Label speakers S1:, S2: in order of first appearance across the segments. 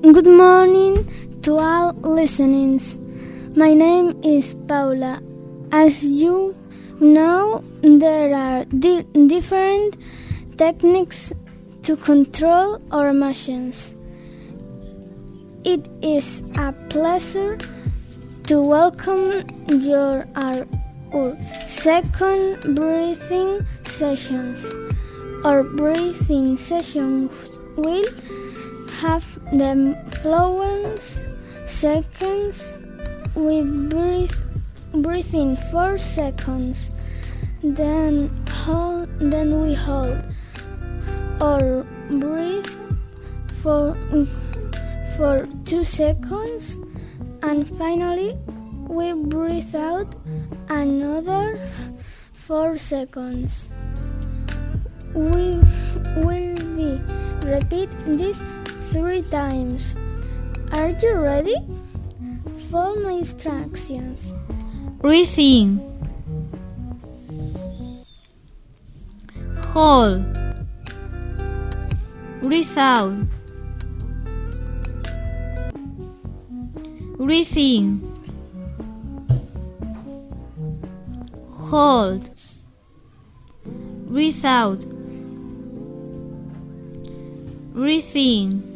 S1: good morning to all listenings. My name is Paula. As you know, there are di- different techniques to control our emotions. It is a pleasure to welcome your our, our second breathing sessions. Our breathing session will have the following seconds. We breathe, breathe in four seconds, then hold, then we hold, or breathe for for two seconds, and finally we breathe out another four seconds. We will be repeat this three times. Are you ready? Follow my instructions.
S2: Breathe in. Hold. Breathe out. Breathe in. Hold. Breathe out. Breathe in.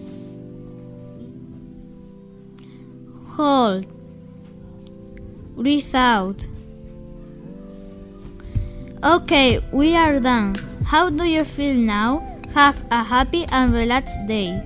S2: Hold. Breathe out. Okay, we are done. How do you feel now? Have a happy and relaxed day.